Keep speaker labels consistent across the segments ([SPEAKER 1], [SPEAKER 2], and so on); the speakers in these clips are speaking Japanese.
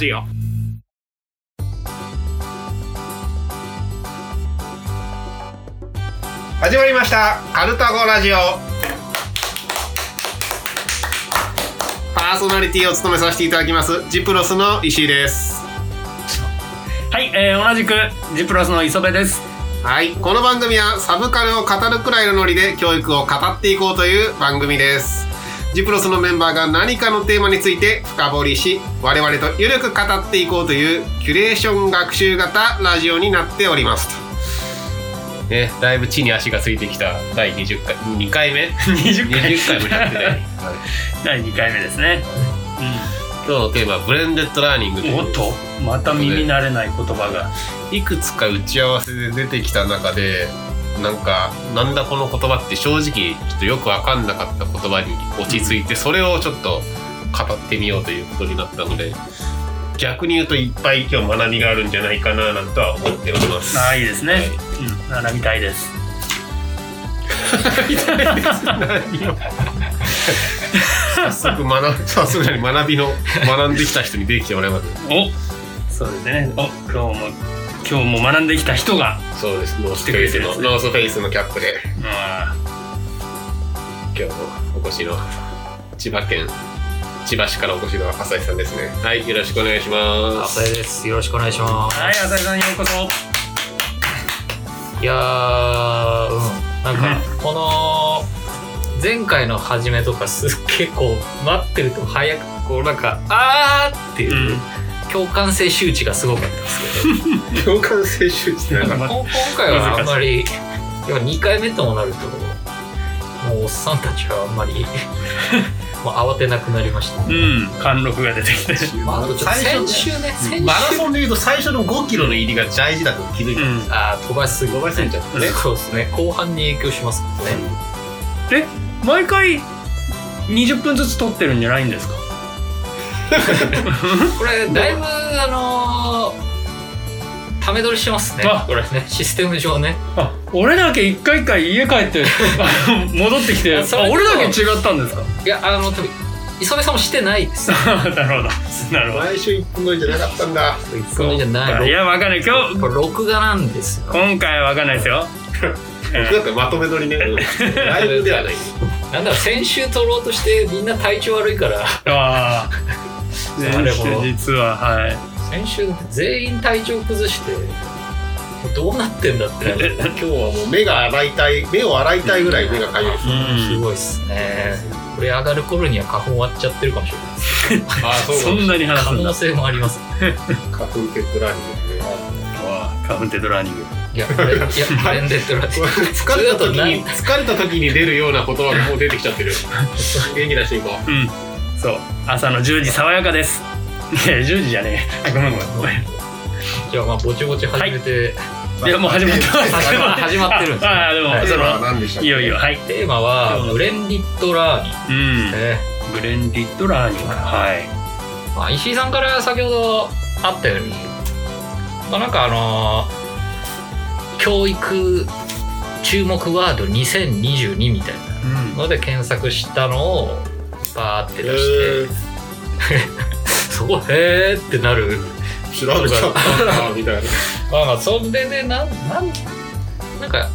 [SPEAKER 1] ジオ
[SPEAKER 2] 始まりました。カルタゴラジオ。パーソナリティを務めさせていただきます。ジプロスの石井です。
[SPEAKER 1] はい、えー、同じくジプロスの磯部です。
[SPEAKER 2] はいこの番組はサブカルを語るくらいのノリで教育を語っていこうという番組ですジプロスのメンバーが何かのテーマについて深掘りし我々とゆるく語っていこうというキュレーション学習型ラジオになっておりますと。ね、だいぶ地に足がついてきた第20回2回目
[SPEAKER 1] ？20回。
[SPEAKER 2] 20回もやってね、は い
[SPEAKER 1] 第2回目ですね、
[SPEAKER 2] 今日のテーマはブレンデッドラーニング
[SPEAKER 1] おっとまた耳慣れない言葉が。
[SPEAKER 2] いくつか打ち合わせで出てきた中でなんかなんだこの言葉って正直ちょっとよく分かんなかった言葉に落ち着いてそれをちょっと語ってみようということになったので逆に言うといっぱい今日学びがあるんじゃないかななんとは思っております。
[SPEAKER 1] ああいいですね、
[SPEAKER 2] はい。
[SPEAKER 1] うん学びたいです。
[SPEAKER 2] 早速学び早速何学びの学んできた人にできてもらいます。
[SPEAKER 1] おそうですね。お。今日も今日も学んできた人が
[SPEAKER 2] そうです。ノースフェイスのノースフェイスのキャップで
[SPEAKER 1] あ
[SPEAKER 2] 今日もお越しの千葉県千葉市からお越しの浅井さんですね。はい、よろしくお願いします。
[SPEAKER 3] 浅井です。よろしくお願いしま
[SPEAKER 1] ーはい浅井さんようこそ
[SPEAKER 3] す。いやー、うん。なんか、この、前回の始めとかすっげえこう、待ってると早く、こうなんか、あーっていう、共感性周知がすごかったんですけ
[SPEAKER 2] 共感性周知って
[SPEAKER 3] 今回はあんまり、要は2回目ともなると、もうおっさんたちはあんまり、もう慌てなくなりました。
[SPEAKER 1] うん貫禄が出てきて。
[SPEAKER 3] まあ、あとちょっと
[SPEAKER 2] 最初
[SPEAKER 3] 先週ね、先週
[SPEAKER 2] マラソンでいうと最初の5キロの入りが大事だと気づいた。
[SPEAKER 1] うん。
[SPEAKER 3] あー飛ばしすぎ
[SPEAKER 2] 飛ばしすぎちゃったね。
[SPEAKER 3] そうですね。後半に影響しますもんね、
[SPEAKER 1] え毎回20分ずつ撮ってるんじゃないんですか？
[SPEAKER 3] これだいぶあのーため撮りしてますね。
[SPEAKER 1] あ
[SPEAKER 3] これね。システム上ね。
[SPEAKER 1] あ俺だけ一回一回家帰って 戻ってきてあ俺だけ違ったんですか？
[SPEAKER 3] いやあの多分磯部さんもしてないです。
[SPEAKER 1] なるほど。なるほど。
[SPEAKER 2] 毎週1分撮りじゃなかったんだ。
[SPEAKER 3] それじゃない。
[SPEAKER 1] いやわかんない。今日
[SPEAKER 3] これ録画なんですよ。
[SPEAKER 1] 今回はわかんないですよ。
[SPEAKER 2] 僕だってまとめ撮りね。ライブではない。
[SPEAKER 3] なんだろう先週撮ろうとしてみんな体調悪いから。
[SPEAKER 1] ああ
[SPEAKER 3] あれも
[SPEAKER 1] 実ははい。
[SPEAKER 3] 先週全員体調崩してどうなってんだって
[SPEAKER 2] 今日はもう目が洗いたい、目を洗いたいぐらい目がかゆい。
[SPEAKER 3] すごいっすね。これ上がる頃には花粉終わっちゃってるかもしれない。
[SPEAKER 2] ああ、そう
[SPEAKER 1] そんなに話す
[SPEAKER 3] 可能性もあります。
[SPEAKER 2] 花粉テッドラーニングで。すね。
[SPEAKER 1] わあ花粉テッドラーニング。
[SPEAKER 3] いや、これいや、ブレンデッドラ
[SPEAKER 2] これ疲れた時に疲れた時に出るような言葉がもう出てきちゃってる。元気出していこう。
[SPEAKER 1] うんそう。朝の10時爽やかです。いや10時じゃねえ。ごめんごめん。ごめん。
[SPEAKER 3] じゃあ、まあ、ぼちぼち始めて、
[SPEAKER 1] い。やもう始まってます。
[SPEAKER 3] 始ま始まってるんです。
[SPEAKER 1] ああでも
[SPEAKER 3] はい。
[SPEAKER 1] その
[SPEAKER 2] 何でしたっけ
[SPEAKER 1] いよいよはい。
[SPEAKER 3] テーマは、ブレンディッドラーニン
[SPEAKER 1] うん。
[SPEAKER 3] グね。
[SPEAKER 1] ブレンディッドラーニング。はい。
[SPEAKER 3] まあ、石井さんから先ほどあったように、まあ、なんかあのー教育注目ワード2022みたい
[SPEAKER 1] うん。
[SPEAKER 3] なので検索したのをバーって出して、そこへーってなる。
[SPEAKER 2] 調べちゃったんだみたいな。
[SPEAKER 3] まあまあそれでなんなんなんか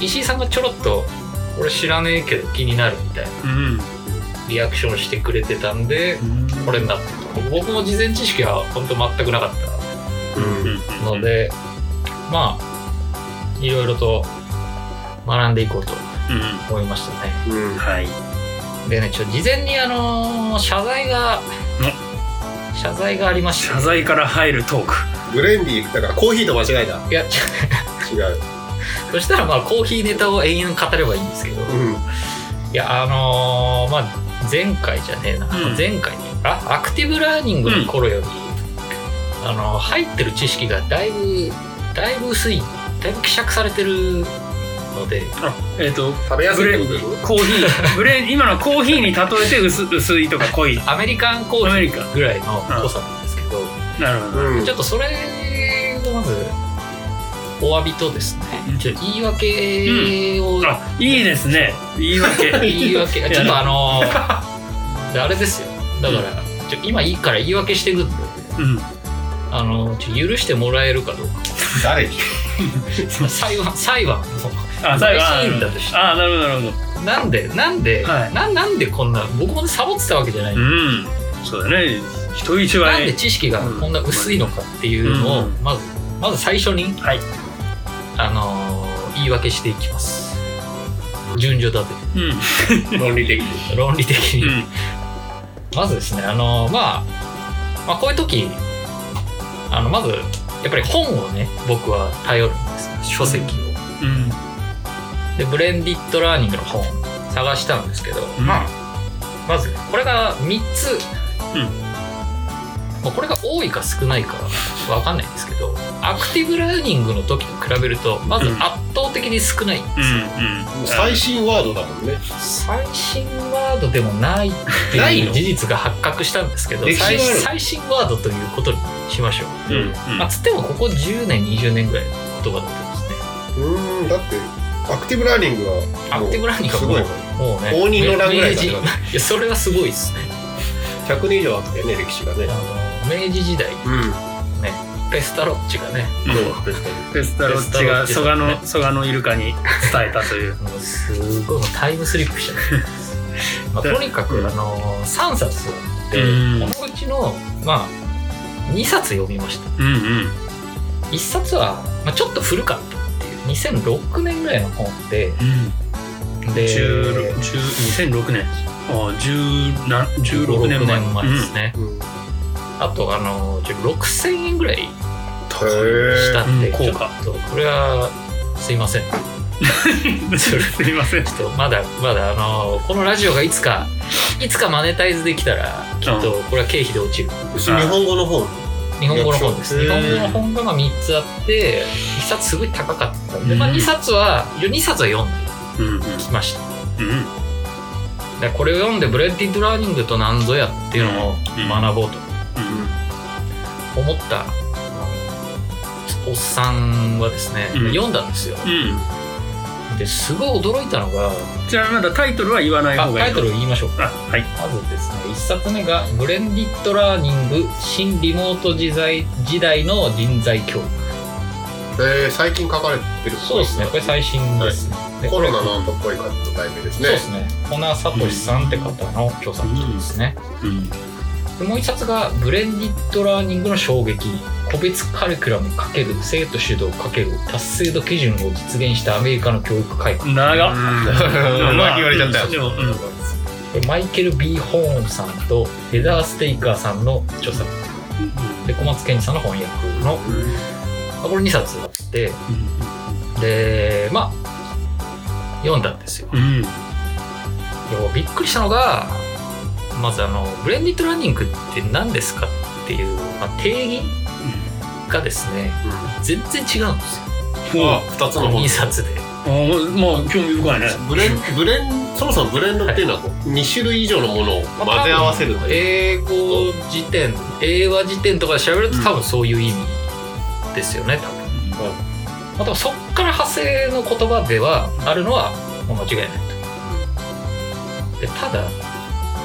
[SPEAKER 3] 石井さんがちょろっと俺知らねえけど気になるみたいな。
[SPEAKER 1] うん。
[SPEAKER 3] リアクションしてくれてたんでこれになった。と僕も事前知識は本当全くなかっ
[SPEAKER 2] うん。
[SPEAKER 3] たのでまあいろいろと学んでいこうと
[SPEAKER 1] うん。
[SPEAKER 3] 思いましたね。
[SPEAKER 2] うん。
[SPEAKER 1] はい
[SPEAKER 3] でねちょ事前にあのー謝罪が謝罪がありまして。
[SPEAKER 1] 謝罪から入るトーク。
[SPEAKER 2] ブレンディーだからコーヒーと間違えた。
[SPEAKER 3] いや
[SPEAKER 2] 違う。
[SPEAKER 3] そしたらまあコーヒーネタを延々語ればいいんですけど、
[SPEAKER 2] うん。
[SPEAKER 3] いやあのーまあ前回じゃねえな、
[SPEAKER 1] うん。
[SPEAKER 3] 前回にあアクティブラーニングの頃より、あの入ってる知識がだいぶだいぶ薄いだいぶ希釈されてるので。
[SPEAKER 1] あえっと
[SPEAKER 2] 食べやすいってこと？
[SPEAKER 1] コーヒーブレン今のはコーヒーに例えて薄薄いとか濃い。
[SPEAKER 3] アメリカンコーヒ
[SPEAKER 1] アメリカ
[SPEAKER 3] ーぐらいの濃さなんですけど、
[SPEAKER 1] なるほど。
[SPEAKER 2] うん。
[SPEAKER 3] ちょっとそれをまずお詫びとですねちょっと言い訳を、
[SPEAKER 1] あいいですね。言い訳。
[SPEAKER 3] 言い訳。
[SPEAKER 1] や
[SPEAKER 3] ちょっとあのーあれですよ。だから、ちょ今いいから言い訳してくんで
[SPEAKER 1] うん。
[SPEAKER 3] あのちょ許してもらえるかどうか。
[SPEAKER 2] 誰に？
[SPEAKER 3] 裁判裁判
[SPEAKER 1] あ最後あ
[SPEAKER 3] 嬉しいんだとして。
[SPEAKER 1] あなるほどなるほど。
[SPEAKER 3] なんでなんで、
[SPEAKER 1] はい。
[SPEAKER 3] ななんでこんな僕もサボってたわけじゃない、
[SPEAKER 1] うん。そうだね。人一倍。
[SPEAKER 3] なんで知識がこんな薄いのかっていうのを、
[SPEAKER 1] うん。
[SPEAKER 3] まずまず最初に、
[SPEAKER 1] はい。
[SPEAKER 3] あのー言い訳していきます。順序立
[SPEAKER 1] うん。
[SPEAKER 2] 論理的に。
[SPEAKER 3] て論理的に、
[SPEAKER 1] うん。
[SPEAKER 3] まずですねあのーまあまあこういう時あのまずやっぱり本をね僕は頼るんです書籍を。
[SPEAKER 1] うん
[SPEAKER 3] でブレンディッドラーニングの本探したんですけど、
[SPEAKER 1] うん。
[SPEAKER 3] まあまずねこれが3つ、
[SPEAKER 1] うん。
[SPEAKER 3] まあこれが多いか少ないかは分かんないんですけどアクティブラーニングの時と比べるとまず
[SPEAKER 1] うん。
[SPEAKER 3] 圧倒的に少ないんですよ、
[SPEAKER 1] うんうん。
[SPEAKER 2] 最新ワードだもんね。
[SPEAKER 3] 最新ワードでもないって
[SPEAKER 2] ない
[SPEAKER 3] う事実が発覚したんですけど最最新ワードということにしましょう、
[SPEAKER 1] うんうん。
[SPEAKER 3] まあ、つってもここ10年20年ぐらいの言葉だったんですね。
[SPEAKER 2] うーんだってアクティブラーニングは
[SPEAKER 3] アクティブラーニングは
[SPEAKER 2] すごい
[SPEAKER 3] もうもうね
[SPEAKER 2] 応仁の乱ぐらい
[SPEAKER 3] 明治いやそれはすごいですね。
[SPEAKER 2] 100年以上あったよね歴史がね。
[SPEAKER 3] あの明治時代。
[SPEAKER 2] うん。
[SPEAKER 3] ねペスタロッチがね。
[SPEAKER 1] うん。ペスタロッチ。が蘇我の蘇我のイルカに伝えたという。
[SPEAKER 3] すごいもうタイムスリップしちゃう、まあ、とにかくあの3冊で
[SPEAKER 1] うん。
[SPEAKER 3] このうちのまあ2冊読みました。
[SPEAKER 1] うんうん。
[SPEAKER 3] 1冊は、まあ、ちょっと古かった2006年ぐらいの本で
[SPEAKER 1] うん。
[SPEAKER 3] で
[SPEAKER 1] 10 10 2006年あ10な16年前。
[SPEAKER 3] 16前ですね、
[SPEAKER 2] うん。
[SPEAKER 3] あとあのちょ6000円ぐらい
[SPEAKER 2] へ
[SPEAKER 3] したんで、
[SPEAKER 1] うん
[SPEAKER 3] ちょっ
[SPEAKER 1] 高価
[SPEAKER 3] とこれはすいません。
[SPEAKER 1] う んすいません。
[SPEAKER 3] ちょっとまだまだあのこのラジオがいつかいつかマネタイズできたらきっとこれは経費で落ちる。
[SPEAKER 2] 日本語の本
[SPEAKER 3] 日本語の本です日本語の本。がまあ3つあって1冊すごい高かった。んで、まあ、
[SPEAKER 1] うん。
[SPEAKER 3] 2冊は2冊は読んできました。
[SPEAKER 1] うん
[SPEAKER 3] でこれを読んでブレンディッドラーニングと何ぞやっていうのを
[SPEAKER 1] うん
[SPEAKER 3] 学ぼうと
[SPEAKER 1] うん
[SPEAKER 3] 思ったおっさんはですね、
[SPEAKER 1] うん。
[SPEAKER 3] 読んだんですよ
[SPEAKER 1] うん
[SPEAKER 3] ですごい驚いたのが
[SPEAKER 1] じゃあまだタイトルは言わない
[SPEAKER 3] あ
[SPEAKER 1] 方がいい
[SPEAKER 3] タイトル言いましょう。か
[SPEAKER 1] あはい。
[SPEAKER 3] まずですね1冊目が「ブレンディッドラーニング新リモート時代時代の人材教育。
[SPEAKER 2] えー最近書かれてる」
[SPEAKER 3] そうですねこれ最新ですね、で
[SPEAKER 2] コロナの後っぽい感じの題名ですね。
[SPEAKER 3] そうですね。小仁聡さんって方の著作ですね、
[SPEAKER 1] うん。
[SPEAKER 3] でもう一冊が「ブレンディッドラーニングの衝撃個別カリキュラム×生徒主導×達成度基準を実現したアメリカの教育改革」
[SPEAKER 1] 長っ。
[SPEAKER 2] うん。うまく言われちゃったよ
[SPEAKER 1] うん。
[SPEAKER 3] マイケル・ B・ ホーンさんとヘザー・ステイカーさんの著作。で小松健二さんの翻訳の。まあこれ2冊あって。でまあ読んだんですよ。
[SPEAKER 1] うん。
[SPEAKER 3] でもびっくりしたのがまずあのブレンディッドラーニングって何ですかっていう、まあ、定義がですね全然違うんですよ。
[SPEAKER 2] あ二つの本
[SPEAKER 3] 2冊で。
[SPEAKER 1] あもう興味深いね。
[SPEAKER 2] ブレンブレンそもそもブレンドっていうのはこう2種類以上のものを混ぜ合わせるという。
[SPEAKER 3] 英語辞典英和辞典とかで調べると多分そういう意味ですよね多分、まあ、でもそっから派生の言葉ではあるのはもう間違いないと。でただ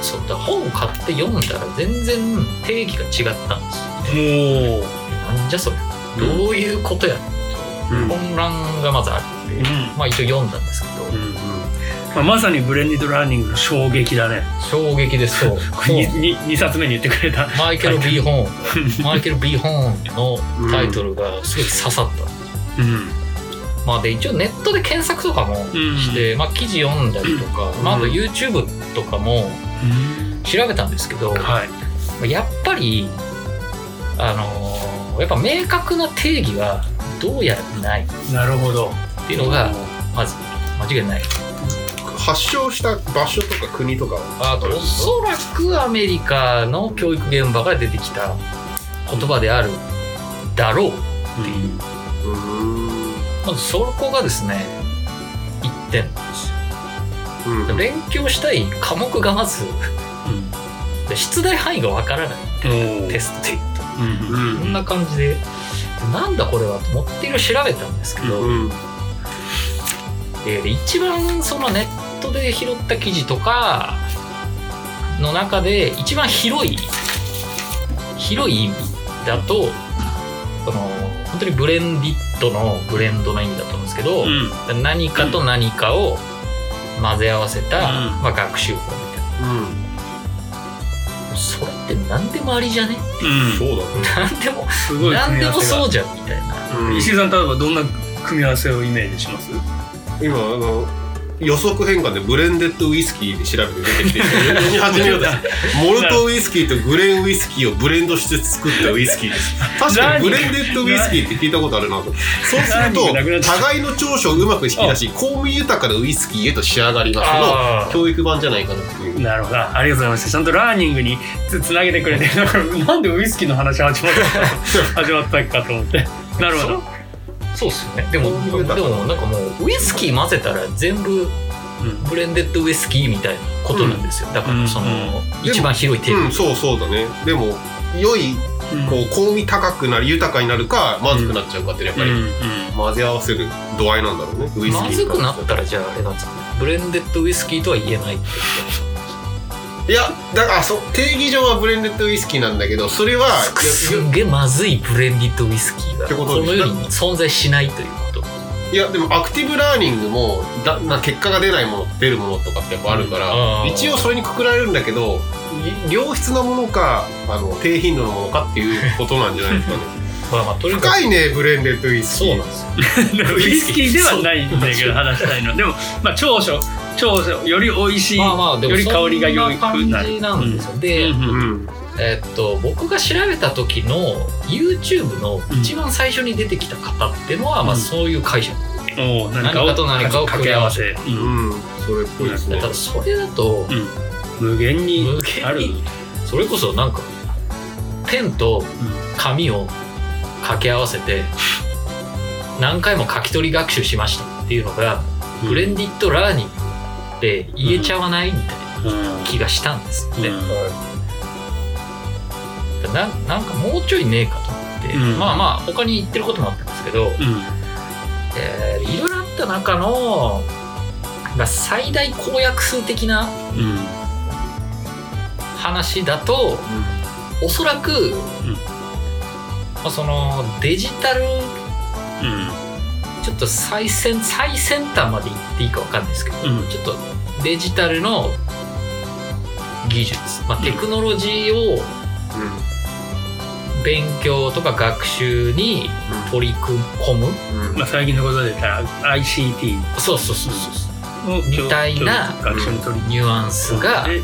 [SPEAKER 3] そうだ本を買って読んだら全然定義が違ったんですよ
[SPEAKER 1] もう
[SPEAKER 3] なんじゃそれどういうことや、
[SPEAKER 2] うん。
[SPEAKER 3] 混乱がまずあって、
[SPEAKER 1] うん
[SPEAKER 3] まあ一応読んだんですけど、
[SPEAKER 1] うんまあ、まさにブレンディッドラーニングの衝撃だね。
[SPEAKER 3] 衝撃ですそう
[SPEAKER 1] これ 2, 冊目に言ってくれた。
[SPEAKER 3] マイケル・ B・ ホーン。マイケル・ B・ ホーンのタイトルがすごい刺さった、
[SPEAKER 1] うん。
[SPEAKER 3] まあで一応ネットで検索とかも
[SPEAKER 1] うん。
[SPEAKER 3] して、まあ記事読んだりとか、まあ、あと
[SPEAKER 1] うん
[SPEAKER 3] YouTube とかも調べたんですけど、
[SPEAKER 1] はい。
[SPEAKER 3] やっぱりあのーやっぱ明確な定義はどうやらないっ
[SPEAKER 1] なるほど。
[SPEAKER 3] ていうのがまず間違いない。
[SPEAKER 2] 発祥した場所とか国とかは？
[SPEAKER 3] あとおそらくアメリカの教育現場から出てきた言葉であるだろうっていう。まずそこがですね一点。なんですよ
[SPEAKER 2] うん。
[SPEAKER 3] 勉強したい科目がまずで出題範囲がわからない。
[SPEAKER 1] うん
[SPEAKER 3] テストで言う
[SPEAKER 1] ん
[SPEAKER 3] こんな感じでなんだこれはと思っていろ調べたんですけど、
[SPEAKER 2] うん
[SPEAKER 3] えーで一番そのネットで拾った記事とかの中で一番広い広い意味だとその本当にブレンディットのブレンドの意味だと思うんですけど、
[SPEAKER 1] うん
[SPEAKER 3] 何かと何かを混ぜ合わせた、
[SPEAKER 1] うん
[SPEAKER 3] まあ、学習法みたいなって何でもありじゃね？
[SPEAKER 1] うん。
[SPEAKER 2] そうだね。
[SPEAKER 3] 何でも
[SPEAKER 1] すごい
[SPEAKER 3] 何で
[SPEAKER 1] 組み合わせが。
[SPEAKER 3] もそうじゃんみたいな。
[SPEAKER 2] うん
[SPEAKER 1] 石井さん例えばどんな組み合わせをイメージします？
[SPEAKER 2] 今あの予測変換でブレンデッドウイスキーで調べて出てきて読み始めよ モルトウイスキーとグレンウイスキーをブレンドして作ったウイスキーです。確かにブレンデッドウイスキーって聞いたことあるなと。そうすると互いの長所をうまく引き出し香味豊かなウイスキーへと仕上がります。
[SPEAKER 1] あ
[SPEAKER 2] の教育版じゃないかなっていう。
[SPEAKER 1] なるほど。ありがとうございました。ちゃんとラーニングにつつなげてくれてなんでウイスキーの話始まった 始まったかと思って。なるほど
[SPEAKER 3] そうっすよね。でもでもなんかもうウイスキー混ぜたら全部
[SPEAKER 1] うん。
[SPEAKER 3] ブレンデッドウイスキーみたいなことなんですよ、だからその、
[SPEAKER 2] うん
[SPEAKER 3] 一番広い定義、
[SPEAKER 2] うんそうそうだね。でも良いこう香味高くなり豊かになるかまずくなっちゃうかってやっぱり混ぜ合わせる度合いなんだろうねウイスキー
[SPEAKER 3] まずくなったらじゃああれなんですかね。ブレンデッドウイスキーとは言えないって
[SPEAKER 2] いやだからそう定義上はブレンデッドウイスキーなんだけどそれは
[SPEAKER 3] すんげえまずいブレンディッドウイスキーが
[SPEAKER 2] って
[SPEAKER 3] この世に存在しないということ。
[SPEAKER 2] いやでもアクティブラーニングもだな結果が出ないもの出るものとかってやっぱあるから、
[SPEAKER 3] うん。
[SPEAKER 2] 一応それにくくられるんだけどい良質なものかあの低頻度のものかっていうことなんじゃないですかね。
[SPEAKER 3] まあまあとにかく
[SPEAKER 2] 深いねブレンデッドウイスキー。
[SPEAKER 3] そうなんですよ。
[SPEAKER 1] ウイスキーではないんだけど 話したいの。でもまあ長所長所よ。り美味しい
[SPEAKER 3] まあまあでも
[SPEAKER 1] より香りが良く
[SPEAKER 3] そんな
[SPEAKER 1] なる
[SPEAKER 3] 感じなんですよ、で、
[SPEAKER 1] うん。うん
[SPEAKER 2] うん
[SPEAKER 3] えっと僕が調べた時の YouTube の一番最初に出てきた方っていうのは、まあ
[SPEAKER 1] うん
[SPEAKER 3] そういう解釈
[SPEAKER 1] おー何か
[SPEAKER 3] と何かを
[SPEAKER 1] 掛け合わせ、
[SPEAKER 2] う
[SPEAKER 1] うん。
[SPEAKER 2] んそれっぽいですね。
[SPEAKER 3] ただそれだと
[SPEAKER 1] 無限にある。
[SPEAKER 3] それこそなんかペンと紙を掛け合わせて 何回も書き取り学習しましたっていうのが
[SPEAKER 1] うん。
[SPEAKER 3] ブレンディッドラーニングって言えちゃわないみたいな
[SPEAKER 1] うん。
[SPEAKER 3] 気がしたんですよね。
[SPEAKER 1] うん。
[SPEAKER 3] ななんかもうちょいねえかと思って、
[SPEAKER 1] うん。
[SPEAKER 3] まあまあ他に言ってることもあったんですけど、
[SPEAKER 1] うん。
[SPEAKER 3] えーいろいろあった中の、まあ、最大公約数的な
[SPEAKER 1] うん。
[SPEAKER 3] 話だとおそらく、まあ、そのデジタル
[SPEAKER 1] うん
[SPEAKER 3] ちょっと最先最先端まで行っていいかわかんないですけど、
[SPEAKER 1] うん。
[SPEAKER 3] ちょっとデジタルの技術、まあ、テクノロジーを勉強とか学習に取り組む、
[SPEAKER 2] うん。うん
[SPEAKER 1] まあ、最近のことで言ったら ICT
[SPEAKER 3] そうそうそうそう
[SPEAKER 1] を
[SPEAKER 3] みたいな
[SPEAKER 1] 学習に取り
[SPEAKER 3] ニュアンスが、
[SPEAKER 1] で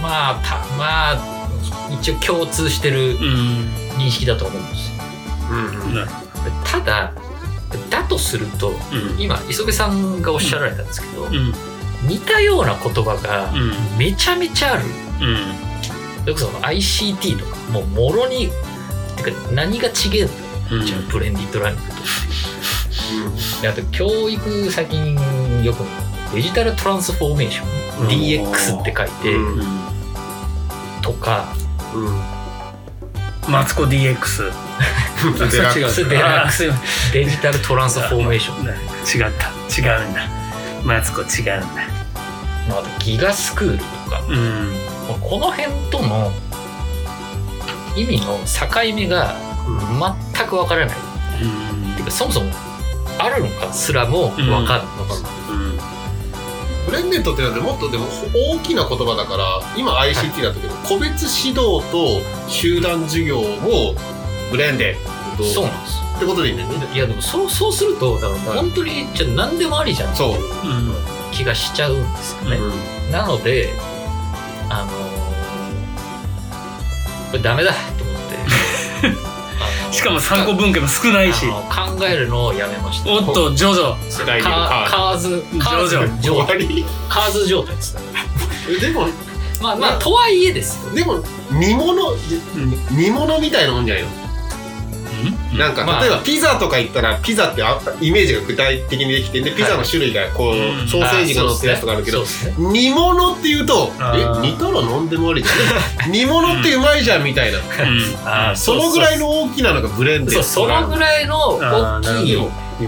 [SPEAKER 3] まあたまあ一応共通してる
[SPEAKER 1] うん。
[SPEAKER 3] 認識だと思うんですよ。
[SPEAKER 2] うん。
[SPEAKER 3] ただだとすると
[SPEAKER 1] うん。
[SPEAKER 3] 今磯部さんがおっしゃられたんですけど、
[SPEAKER 1] うん。
[SPEAKER 3] 似たような言葉が
[SPEAKER 1] うん。
[SPEAKER 3] めちゃめちゃある。
[SPEAKER 1] うん。
[SPEAKER 3] それこそ ICT とかもうもろにてか何が違えんだ
[SPEAKER 1] うん。
[SPEAKER 3] じゃあブレンディッドラーニングと。っていうであと教育最近よくデジタルトランスフォーメーション、
[SPEAKER 1] うん。
[SPEAKER 3] DX って書いて、
[SPEAKER 2] うん。
[SPEAKER 3] とか
[SPEAKER 2] うん
[SPEAKER 1] マツコ DX あ
[SPEAKER 2] デラック
[SPEAKER 1] それ違う
[SPEAKER 3] それデラック
[SPEAKER 1] ス。
[SPEAKER 3] デジタルトランスフォーメーション。
[SPEAKER 1] 違った。違うんだ。マツコ違うんだ。
[SPEAKER 3] まああとギガスクールとか。
[SPEAKER 1] うん。
[SPEAKER 3] この辺との意味の境目が全くわからない。てかそもそもあるのかすらもわかんない、
[SPEAKER 1] うん
[SPEAKER 2] ブレンデッドってのはもっとでも大きな言葉だから今 ICT だったけど、個別指導と集団授業をブレンデッド
[SPEAKER 3] そうなんです。
[SPEAKER 2] ってことでいいんだよね。
[SPEAKER 3] いやでもそうそうするとだから本当にじゃあ何でもありじゃん。
[SPEAKER 2] そう、
[SPEAKER 1] うん
[SPEAKER 3] 気がしちゃうんですよね、
[SPEAKER 2] うん。
[SPEAKER 3] なのであのーこれダメだと思って
[SPEAKER 1] しかも参考文献も少ないし。
[SPEAKER 3] あの考えるのをやめました。
[SPEAKER 1] おっとジョジョ。
[SPEAKER 2] 世代にも
[SPEAKER 3] カ
[SPEAKER 2] カ
[SPEAKER 3] カーズカーズ
[SPEAKER 1] ジョ
[SPEAKER 2] ー
[SPEAKER 3] 状態
[SPEAKER 2] 終わり？
[SPEAKER 3] カーズ状態ですね。
[SPEAKER 2] でも
[SPEAKER 3] まあまあとはいえですよ。
[SPEAKER 2] でも煮物煮物みたいなもんじゃないの、なんか、
[SPEAKER 3] まあ。
[SPEAKER 2] 例えばピザとか言ったらピザってあイメージが具体的にできてでピザの種類がこう、
[SPEAKER 1] うん。
[SPEAKER 2] ソーセージが乗ってるやつとかあるけど、
[SPEAKER 3] ね。
[SPEAKER 2] 煮物っていうとえ煮たら何でもありじゃん。煮物ってうまいじゃんみたいな、
[SPEAKER 3] あー
[SPEAKER 2] そのぐらいの大きなのがブレンデ
[SPEAKER 3] そのぐらいの大きい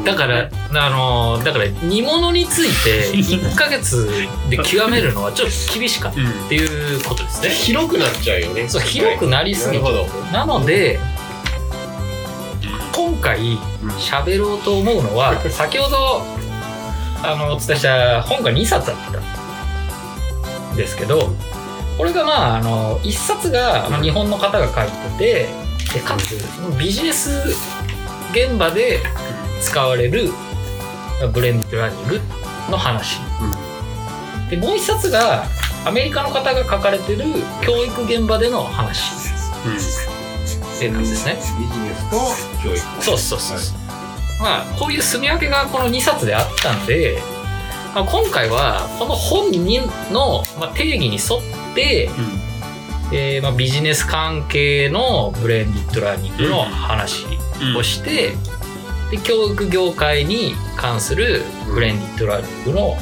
[SPEAKER 3] だから、あのーだから煮物について1ヶ月で極めるのは ちょっと厳しかったっていうことですね。
[SPEAKER 2] 広くなっちゃうよね。
[SPEAKER 3] そう広くなりすぎ
[SPEAKER 2] なるほど。
[SPEAKER 3] なので今回喋ろうと思うのは先ほどあのお伝えした本が2冊あったんですけどこれがまああの1冊が日本の方が書いててでかつビジネス現場で使われるブレンドラーニングの話、でもう1冊がアメリカの方が書かれてる教育現場での話でなんですね。
[SPEAKER 2] ビジネスと教育。
[SPEAKER 3] そうそうそうそう、まあこういう棲み分けがこの2冊であったんで、まあ、今回はこの本にの、まあ、定義に沿って、えーまあ、ビジネス関係のブレンディッドラーニングの話をして、で教育業界に関するブレンディッドラーニングの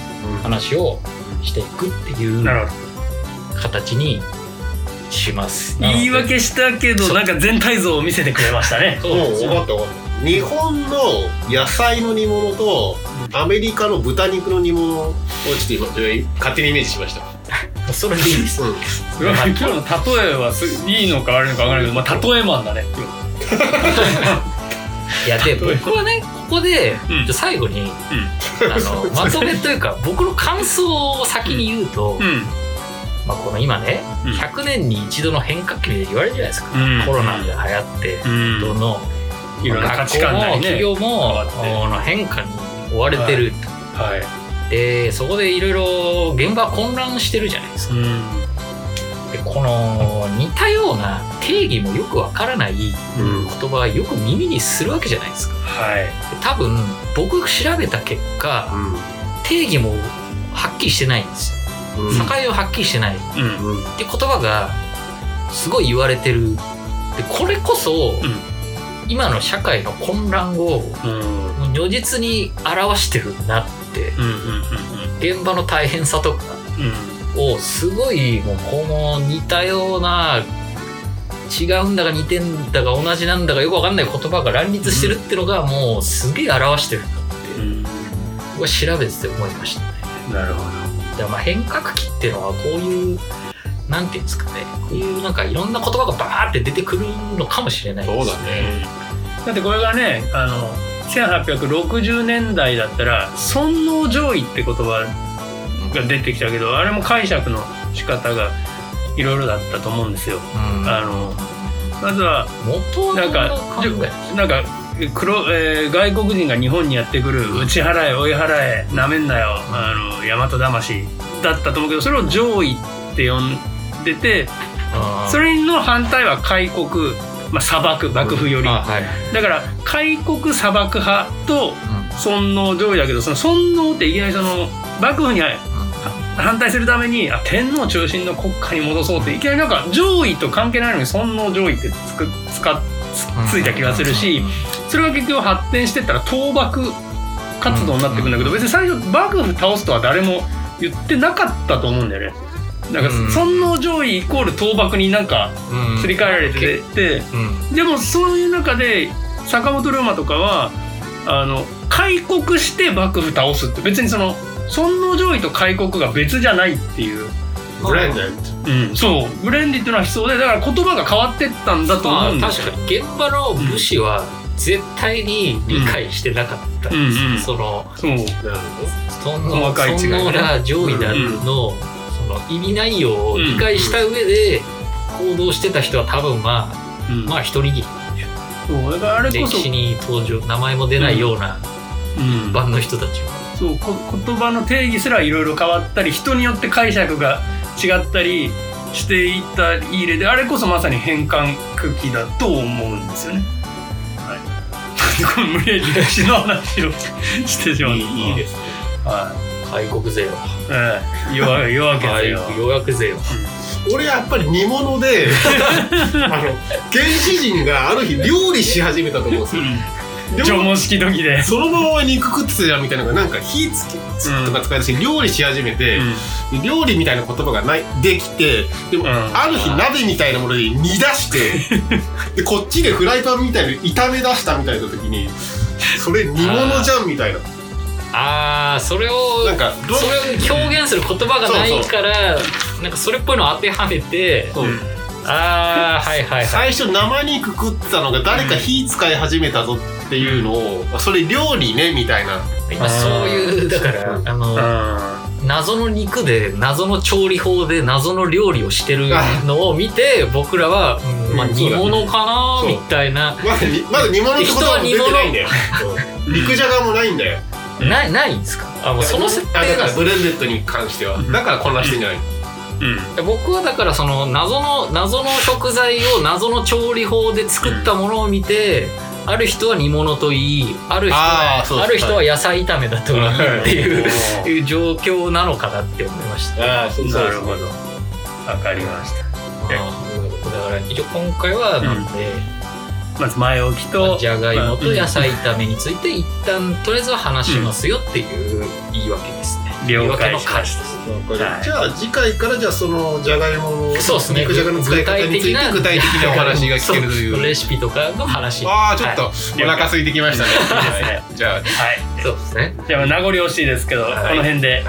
[SPEAKER 3] 話をしていくっていう形にします。
[SPEAKER 1] ど言い訳したけどなんか全体像を見せてくれましたね。
[SPEAKER 3] そう
[SPEAKER 2] 分かった分かった日本の野菜の煮物とアメリカの豚肉の煮物をちょっと今勝手にイメージしました。
[SPEAKER 3] それでいいです。
[SPEAKER 2] うん。
[SPEAKER 1] 今日の例えはすいいのか悪いのか分からないけど、まあ、例えマンだね。
[SPEAKER 3] いやで僕はねここで、
[SPEAKER 1] うん。
[SPEAKER 3] じゃあ最後に、あのまとめというか僕の感想を先に言うと、
[SPEAKER 1] うん
[SPEAKER 3] まあ、この今ね、
[SPEAKER 1] うん。
[SPEAKER 3] 100年に一度の変化期で言われるじゃないですか、
[SPEAKER 1] うん。
[SPEAKER 3] コロナが流行って、
[SPEAKER 1] うん。
[SPEAKER 3] どの
[SPEAKER 1] いろんな価値観なりね
[SPEAKER 3] 企業もの変化に追われてる、
[SPEAKER 1] はい。
[SPEAKER 3] でそこでいろいろ現場混乱してるじゃないですか。
[SPEAKER 1] うん。
[SPEAKER 3] でこの似たような定義もよくわからない
[SPEAKER 2] うん。
[SPEAKER 3] 言葉がよく耳にするわけじゃないですか。
[SPEAKER 1] はい。
[SPEAKER 3] で多分僕が調べた結果定義もはっきりしてないんですよ。
[SPEAKER 2] うん
[SPEAKER 3] 境をはっきりしてない。って言葉がすごい言われてる。でこれこそ、今の社会の混乱を如実に表してるなって現場の大変さとかをすごいもうこの似たような違うんだか似てんだか同じなんだかよくわかんない言葉が乱立してるってのがもうすげえ表してるなって。
[SPEAKER 1] うん。
[SPEAKER 3] 僕は調べてて思いましたね。
[SPEAKER 1] なるほ
[SPEAKER 3] だからまあ変革期っていうのはこういうなんていうんですかねこういうなんかいろんな言葉がバーって出てくるのかもしれないです
[SPEAKER 2] そうだね。
[SPEAKER 1] どだってこれがねあの1860年代だったら「尊王攘夷」って言葉が出てきたけどあれも解釈の仕方がいろいろだったと思うんですよ。
[SPEAKER 3] うん。
[SPEAKER 1] あのまずは
[SPEAKER 3] 元は
[SPEAKER 1] なんかなんか黒、えー外国人が日本にやってくる「打ち払え追い払えなめんなよあの大和魂」だったと思うけどそれを攘夷って呼んでてそれの反対は開国、まあ、砂漠幕府より。
[SPEAKER 3] あはい、
[SPEAKER 1] だから開国砂漠派と尊王攘夷だけどその尊王っていきなりその幕府に反対するためにあ天皇中心の国家に戻そうっていきなりなんか攘夷と関係ないのに尊王攘夷ってつく使っつついた気がするしそれが結局発展してったら倒幕活動になってくんだけど別に最初幕府倒すとは誰も言ってなかったと思うんだよね。なんか
[SPEAKER 3] うん。
[SPEAKER 1] 尊王攘夷イコール倒幕になんか
[SPEAKER 3] うん。
[SPEAKER 1] すり替えられてて、
[SPEAKER 3] うん。
[SPEAKER 1] でもそういう中で坂本龍馬とかはあの開国して幕府倒すって別にその尊王攘夷と開国が別じゃないっていう、
[SPEAKER 2] ブレンデッ
[SPEAKER 1] うん、そう。ブレンディっていうのは必要でだから言葉が変わってったんだと
[SPEAKER 3] まあ
[SPEAKER 1] 思うんですよ。
[SPEAKER 3] 確かに。現場の武士は絶対に理解してなかった。ん。です、
[SPEAKER 1] うん。うん。
[SPEAKER 3] その
[SPEAKER 1] そう。
[SPEAKER 2] なる
[SPEAKER 3] その
[SPEAKER 1] 細かい違いね。
[SPEAKER 3] そんな上位であるの、その意味内容を理解した上で行動してた人は多分まあ
[SPEAKER 1] うん。
[SPEAKER 3] まあ一握り
[SPEAKER 1] そうだからあれこそ、
[SPEAKER 3] 歴史に登場名前も出ないような
[SPEAKER 1] うん。
[SPEAKER 3] 版の人たちは、
[SPEAKER 1] そうこ言葉の定義すらいろいろ変わったり人によって解釈が違ったりしていった入れであれこそまさに変換期だと思うんですよね。無理やり歴史の話をしてしまった。
[SPEAKER 2] いいいいですね
[SPEAKER 1] は
[SPEAKER 3] 開国税を
[SPEAKER 1] い。ええ、夜明夜明けですよ。
[SPEAKER 3] 予約税を
[SPEAKER 2] 俺やっぱり煮物で あの原始人がある日料理し始めたと思うんですよ
[SPEAKER 1] うん。縄文式時で。
[SPEAKER 2] そのまま肉食ってたじゃんみたいなのがなんか火つけとか使い出し料理し始めて、料理みたいな言葉がない。できてでも、
[SPEAKER 1] うん。
[SPEAKER 2] ある日鍋みたいなもので煮出して でこっちでフライパンみたいに炒め出したみたいな時にそれ煮物じゃんみたいな。
[SPEAKER 3] ああそれを
[SPEAKER 2] なんかど
[SPEAKER 3] それを表現する言葉がないからなんかそれっぽいのを当てはめて
[SPEAKER 2] そう
[SPEAKER 1] うん
[SPEAKER 3] ああはいはいはい。
[SPEAKER 2] 最初生肉食ってたのが誰か火使い始めたぞっていうのを、それ料理ねみたいな。
[SPEAKER 3] 今そういうだからあの
[SPEAKER 1] う
[SPEAKER 3] 謎の肉で謎の調理法で謎ん料理をしてるのを見て僕らは、うんまあ、
[SPEAKER 2] うん
[SPEAKER 3] 煮物かなみたいな。
[SPEAKER 2] まだにまだ煮物ってことは出てないんだよ。う。ん肉じゃがもないんだよ。
[SPEAKER 3] ないないんですか？あもうその設定が。
[SPEAKER 2] からブレンデッドに関しては。だから混乱してんじゃない
[SPEAKER 1] うん。
[SPEAKER 3] 僕はだからその謎の謎の食材を謎の調理法で作ったものを見て、ある人は煮物と言いある人は
[SPEAKER 2] あ
[SPEAKER 3] る人は野菜炒めだと言いっていう,、
[SPEAKER 1] はい。
[SPEAKER 3] いう状況なのかなって思いました。
[SPEAKER 2] ああそ
[SPEAKER 1] なるほど。わかりました。
[SPEAKER 3] だから一応今回はなんで、
[SPEAKER 1] まず前置きと
[SPEAKER 3] じゃがいもと野菜炒めについて一旦とりあえずは話しますよっていう言い訳ですね。
[SPEAKER 1] 了解しまし
[SPEAKER 3] 回です。
[SPEAKER 1] はい。
[SPEAKER 2] じゃあ次回からじゃあそのじゃがいもの
[SPEAKER 3] そうですね。
[SPEAKER 2] 肉じゃがの使い方について具体的なお話が聞けるという。
[SPEAKER 3] レシピとかの話。
[SPEAKER 2] ああちょっと
[SPEAKER 3] は
[SPEAKER 2] お腹空いてきましたね。
[SPEAKER 1] ね
[SPEAKER 2] じゃあ。
[SPEAKER 1] はい。
[SPEAKER 3] そうですね。
[SPEAKER 1] じゃあ名残惜しいですけど、
[SPEAKER 2] はい。
[SPEAKER 1] この辺で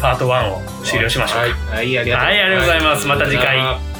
[SPEAKER 1] パート1を終了しましょうか。
[SPEAKER 2] はい。ありがとう
[SPEAKER 1] はいありがとうございます。また次回。
[SPEAKER 3] はい